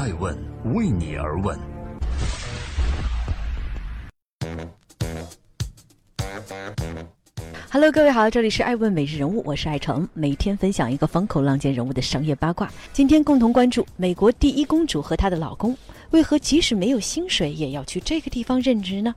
爱问为你而问。Hello，各位好，这里是爱问每日人物，我是爱成，每天分享一个风口浪尖人物的商业八卦。今天共同关注美国第一公主和她的老公，为何即使没有薪水也要去这个地方任职呢？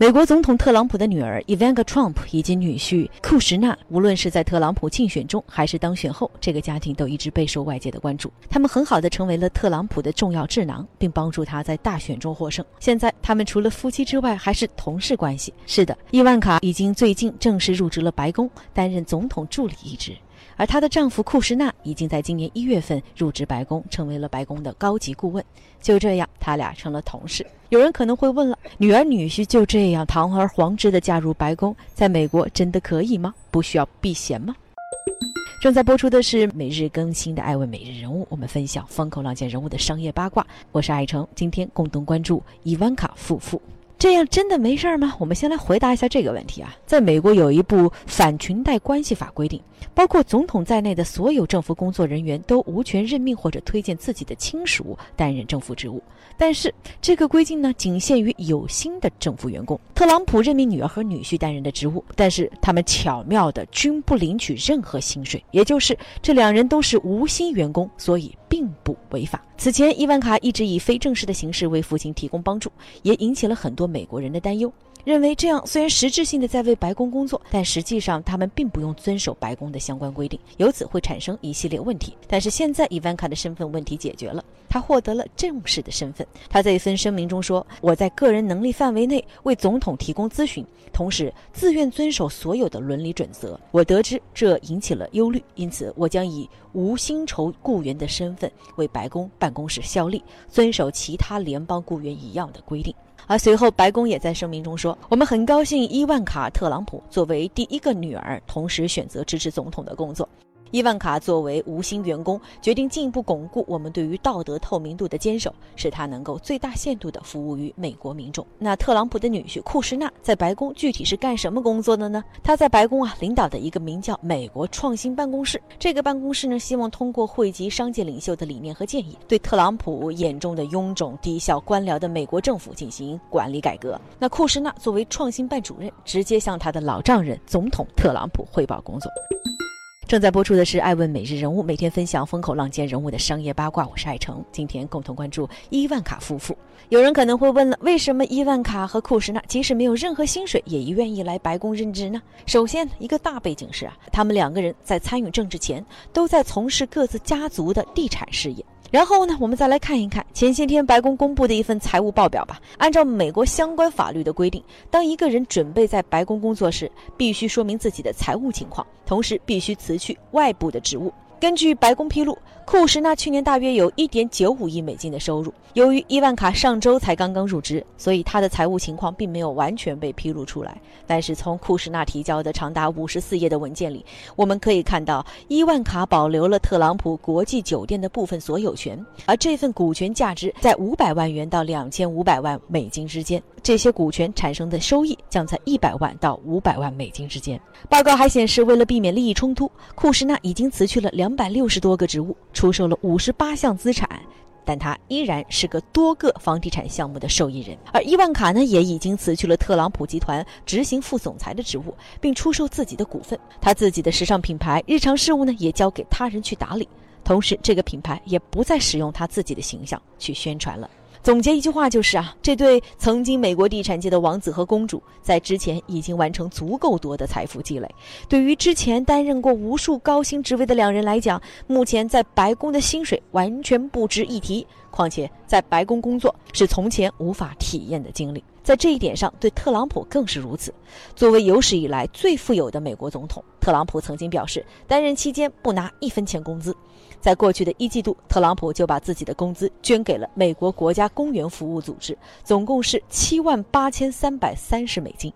美国总统特朗普的女儿 Ivanka Trump 以及女婿库什纳，无论是在特朗普竞选中还是当选后，这个家庭都一直备受外界的关注。他们很好的成为了特朗普的重要智囊，并帮助他在大选中获胜。现在，他们除了夫妻之外，还是同事关系。是的，伊万卡已经最近正式入职了白宫，担任总统助理一职。而她的丈夫库什纳已经在今年一月份入职白宫，成为了白宫的高级顾问。就这样，他俩成了同事。有人可能会问了：女儿女婿就这样堂而皇之的加入白宫，在美国真的可以吗？不需要避嫌吗？正在播出的是每日更新的《爱问每日人物》，我们分享风口浪尖人物的商业八卦。我是爱成，今天共同关注伊万卡夫妇。这样真的没事儿吗？我们先来回答一下这个问题啊。在美国有一部反裙带关系法规定，包括总统在内的所有政府工作人员都无权任命或者推荐自己的亲属担任政府职务。但是这个规定呢，仅限于有薪的政府员工。特朗普任命女儿和女婿担任的职务，但是他们巧妙的均不领取任何薪水，也就是这两人都是无薪员工，所以并不违法。此前，伊万卡一直以非正式的形式为父亲提供帮助，也引起了很多美国人的担忧，认为这样虽然实质性的在为白宫工作，但实际上他们并不用遵守白宫的相关规定，由此会产生一系列问题。但是现在，伊万卡的身份问题解决了，他获得了正式的身份。他在一份声明中说：“我在个人能力范围内为总统提供咨询，同时自愿遵守所有的伦理准则。我得知这引起了忧虑，因此我将以无薪酬雇员的身份为白宫办。”公室效力，遵守其他联邦雇员一样的规定。而随后，白宫也在声明中说：“我们很高兴伊万卡·特朗普作为第一个女儿，同时选择支持总统的工作。”伊万卡作为无薪员工，决定进一步巩固我们对于道德透明度的坚守，使他能够最大限度地服务于美国民众。那特朗普的女婿库什纳在白宫具体是干什么工作的呢？他在白宫啊领导的一个名叫美国创新办公室。这个办公室呢，希望通过汇集商界领袖的理念和建议，对特朗普眼中的臃肿低效官僚的美国政府进行管理改革。那库什纳作为创新办主任，直接向他的老丈人总统特朗普汇报工作。正在播出的是《爱问每日人物》，每天分享风口浪尖人物的商业八卦。我是爱成，今天共同关注伊万卡夫妇。有人可能会问了，为什么伊万卡和库什纳即使没有任何薪水，也愿意来白宫任职呢？首先，一个大背景是啊，他们两个人在参与政治前，都在从事各自家族的地产事业。然后呢，我们再来看一看前些天白宫公布的一份财务报表吧。按照美国相关法律的规定，当一个人准备在白宫工作时，必须说明自己的财务情况，同时必须辞去外部的职务。根据白宫披露，库什纳去年大约有一点九五亿美金的收入。由于伊万卡上周才刚刚入职，所以他的财务情况并没有完全被披露出来。但是从库什纳提交的长达五十四页的文件里，我们可以看到，伊万卡保留了特朗普国际酒店的部分所有权，而这份股权价值在五百万元到两千五百万美金之间。这些股权产生的收益将在一百万到五百万美金之间。报告还显示，为了避免利益冲突，库什纳已经辞去了两两百六十多个职务，出售了五十八项资产，但他依然是个多个房地产项目的受益人。而伊万卡呢，也已经辞去了特朗普集团执行副总裁的职务，并出售自己的股份。他自己的时尚品牌日常事务呢，也交给他人去打理。同时，这个品牌也不再使用他自己的形象去宣传了。总结一句话就是啊，这对曾经美国地产界的王子和公主，在之前已经完成足够多的财富积累。对于之前担任过无数高薪职位的两人来讲，目前在白宫的薪水完全不值一提。况且在白宫工作是从前无法体验的经历，在这一点上，对特朗普更是如此。作为有史以来最富有的美国总统，特朗普曾经表示，担任期间不拿一分钱工资。在过去的一季度，特朗普就把自己的工资捐给了美国国家公园服务组织，总共是七万八千三百三十美金。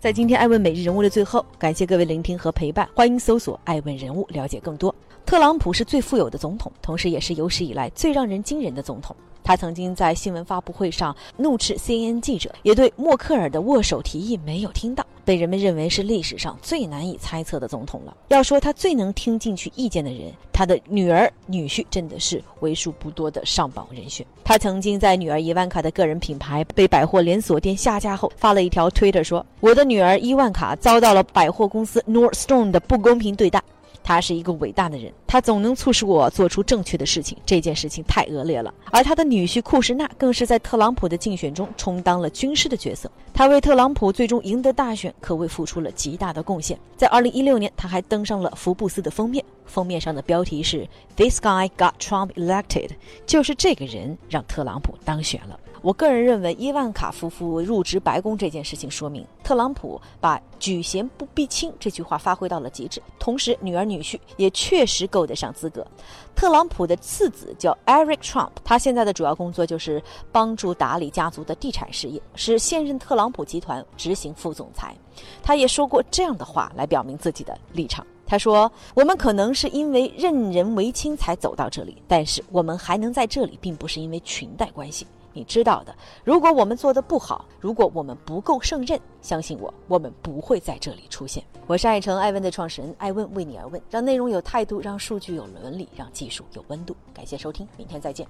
在今天爱问每日人物的最后，感谢各位聆听和陪伴，欢迎搜索“爱问人物”了解更多。特朗普是最富有的总统，同时也是有史以来最让人惊人的总统。他曾经在新闻发布会上怒斥 CNN 记者，也对默克尔的握手提议没有听到。被人们认为是历史上最难以猜测的总统了。要说他最能听进去意见的人，他的女儿、女婿真的是为数不多的上榜人选。他曾经在女儿伊万卡的个人品牌被百货连锁店下架后，发了一条推特说：“我的女儿伊万卡遭到了百货公司 Nordstrom 的不公平对待。”他是一个伟大的人，他总能促使我做出正确的事情。这件事情太恶劣了。而他的女婿库什纳更是在特朗普的竞选中充当了军师的角色，他为特朗普最终赢得大选可谓付出了极大的贡献。在2016年，他还登上了福布斯的封面，封面上的标题是 “This guy got Trump elected”，就是这个人让特朗普当选了。我个人认为，伊万卡夫妇入职白宫这件事情，说明特朗普把“举贤不避亲”这句话发挥到了极致。同时，女儿女婿也确实够得上资格。特朗普的次子叫 Eric Trump，他现在的主要工作就是帮助打理家族的地产事业，是现任特朗普集团执行副总裁。他也说过这样的话来表明自己的立场。他说：“我们可能是因为任人唯亲才走到这里，但是我们还能在这里，并不是因为裙带关系。”你知道的，如果我们做的不好，如果我们不够胜任，相信我，我们不会在这里出现。我是爱成爱问的创始人，爱问为你而问，让内容有态度，让数据有伦理，让技术有温度。感谢收听，明天再见。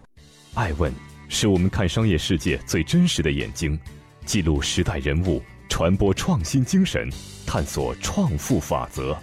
爱问是我们看商业世界最真实的眼睛，记录时代人物，传播创新精神，探索创富法则。